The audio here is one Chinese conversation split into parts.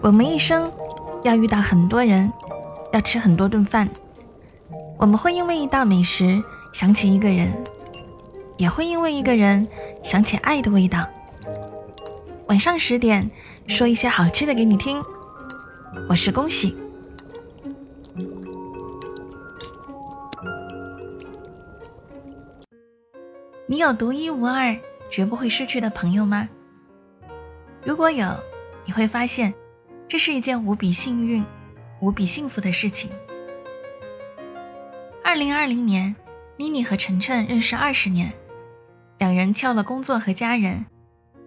我们一生要遇到很多人，要吃很多顿饭。我们会因为一道美食想起一个人，也会因为一个人想起爱的味道。晚上十点，说一些好吃的给你听。我是恭喜。你有独一无二、绝不会失去的朋友吗？如果有，你会发现。这是一件无比幸运、无比幸福的事情。二零二零年，妮妮和晨晨认识二十年，两人翘了工作和家人，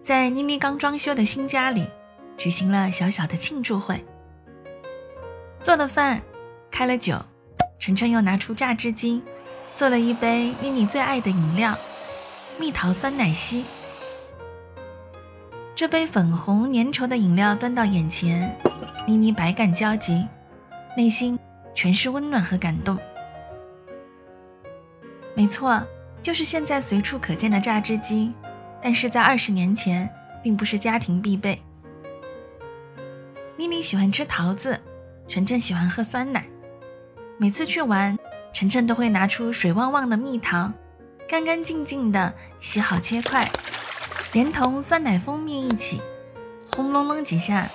在妮妮刚装修的新家里举行了小小的庆祝会。做了饭，开了酒，晨晨又拿出榨汁机，做了一杯妮妮最爱的饮料——蜜桃酸奶昔。这杯粉红粘稠的饮料端到眼前，妮妮百感交集，内心全是温暖和感动。没错，就是现在随处可见的榨汁机，但是在二十年前并不是家庭必备。妮妮喜欢吃桃子，晨晨喜欢喝酸奶。每次去玩，晨晨都会拿出水汪汪的蜜桃，干干净净的洗好切块。连同酸奶蜂蜜一起，轰隆隆几下，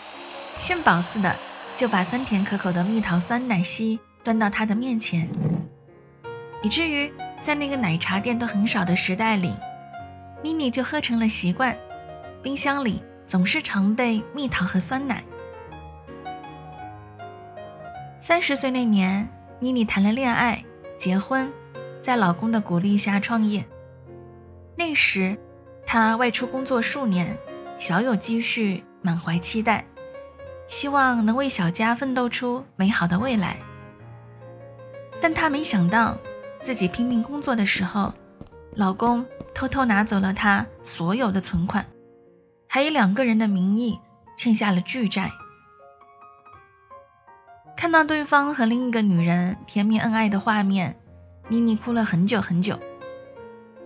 献宝似的就把酸甜可口的蜜桃酸奶昔端到他的面前，以至于在那个奶茶店都很少的时代里，妮妮就喝成了习惯，冰箱里总是常备蜜桃和酸奶。三十岁那年，妮妮谈了恋爱，结婚，在老公的鼓励下创业，那时。他外出工作数年，小有积蓄，满怀期待，希望能为小家奋斗出美好的未来。但他没想到，自己拼命工作的时候，老公偷偷拿走了他所有的存款，还以两个人的名义欠下了巨债。看到对方和另一个女人甜蜜恩爱的画面，妮妮哭了很久很久。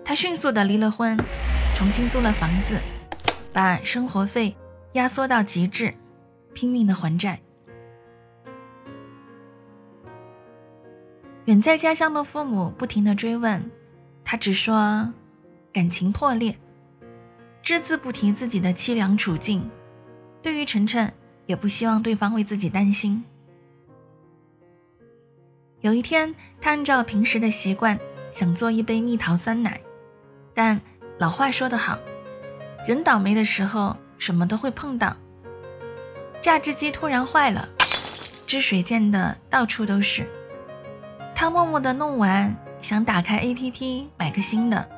她迅速的离了婚。重新租了房子，把生活费压缩到极致，拼命的还债。远在家乡的父母不停的追问，他只说感情破裂，只字不提自己的凄凉处境。对于晨晨，也不希望对方为自己担心。有一天，他按照平时的习惯，想做一杯蜜桃酸奶，但。老话说得好，人倒霉的时候什么都会碰到。榨汁机突然坏了，汁水溅的到处都是。他默默的弄完，想打开 APP 买个新的，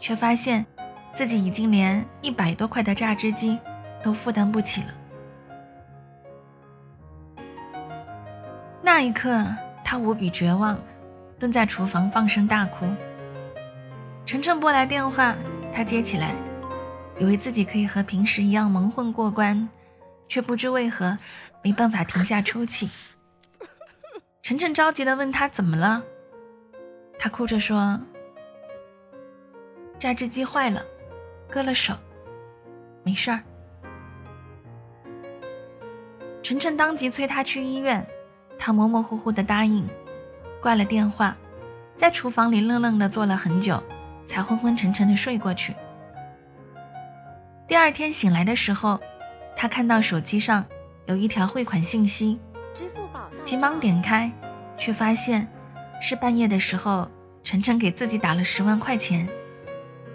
却发现自己已经连一百多块的榨汁机都负担不起了。那一刻，他无比绝望，蹲在厨房放声大哭。晨晨拨来电话，他接起来，以为自己可以和平时一样蒙混过关，却不知为何没办法停下抽泣。晨晨着急地问他怎么了，他哭着说：“榨汁机坏了，割了手，没事儿。”晨晨当即催他去医院，他模模糊糊的答应，挂了电话，在厨房里愣愣的坐了很久。才昏昏沉沉的睡过去。第二天醒来的时候，他看到手机上有一条汇款信息，急忙点开，却发现是半夜的时候，晨晨给自己打了十万块钱，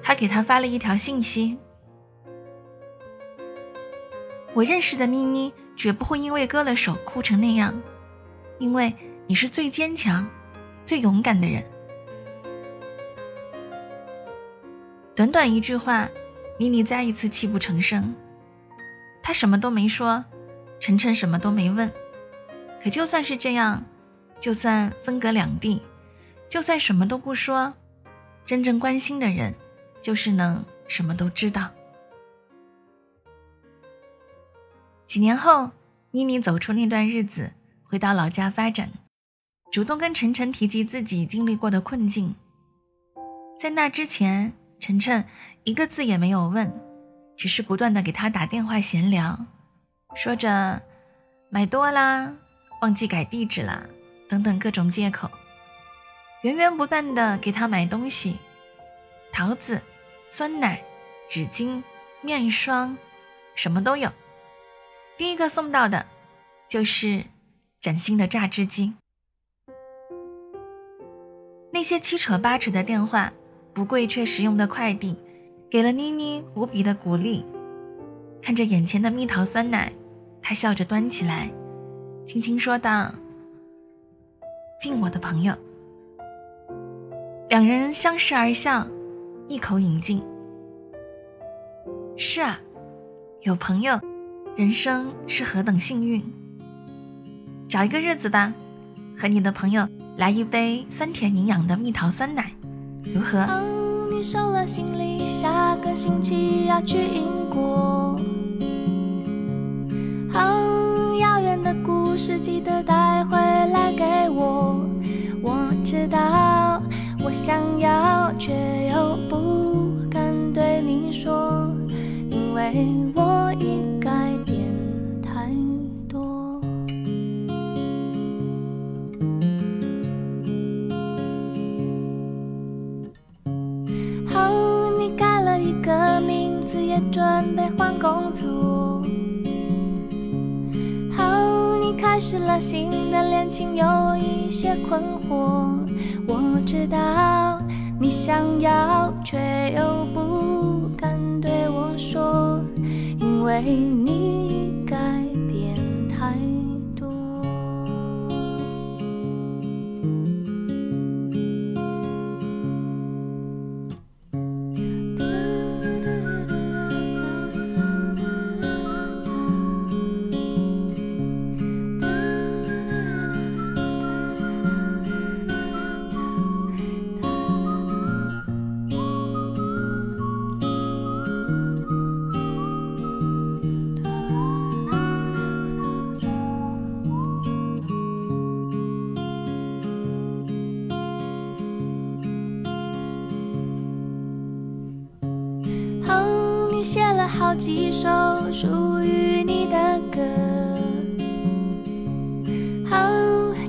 还给他发了一条信息：“我认识的妮妮绝不会因为割了手哭成那样，因为你是最坚强、最勇敢的人。”短短一句话，妮妮再一次泣不成声。她什么都没说，晨晨什么都没问。可就算是这样，就算分隔两地，就算什么都不说，真正关心的人，就是能什么都知道。几年后，妮妮走出那段日子，回到老家发展，主动跟晨晨提及自己经历过的困境。在那之前。晨晨一个字也没有问，只是不断的给他打电话闲聊，说着买多啦，忘记改地址啦，等等各种借口，源源不断的给他买东西，桃子、酸奶、纸巾、面霜，什么都有。第一个送到的，就是崭新的榨汁机。那些七扯八扯的电话，不贵却实用的快递，给了妮妮无比的鼓励。看着眼前的蜜桃酸奶，她笑着端起来，轻轻说道：“敬我的朋友。”两人相视而笑，一口饮尽。是啊，有朋友，人生是何等幸运。找一个日子吧，和你的朋友。来一杯酸甜营养的蜜桃酸奶，如何？哦你收了行李，下个星期要去英国。哦遥远的故事，记得带回来给我。我知道，我想要，却又不敢对你说，因为我准备换工作，好，你开始了新的恋情，有一些困惑。我知道你想要，却又不敢对我说，因为你好几首属于你的歌，好，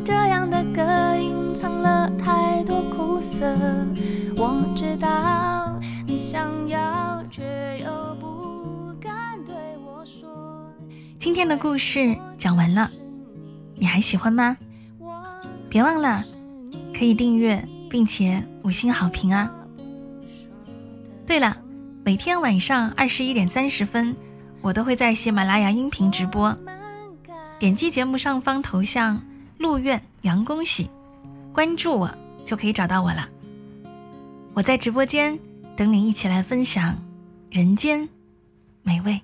这样的歌隐藏了太多苦涩。我知道你想要，却又不敢对我说。今天的故事讲完了，你还喜欢吗？别忘了可以订阅并且五星好评啊！对了。每天晚上二十一点三十分，我都会在喜马拉雅音频直播。点击节目上方头像“陆苑杨恭喜”，关注我就可以找到我了。我在直播间等你一起来分享人间美味。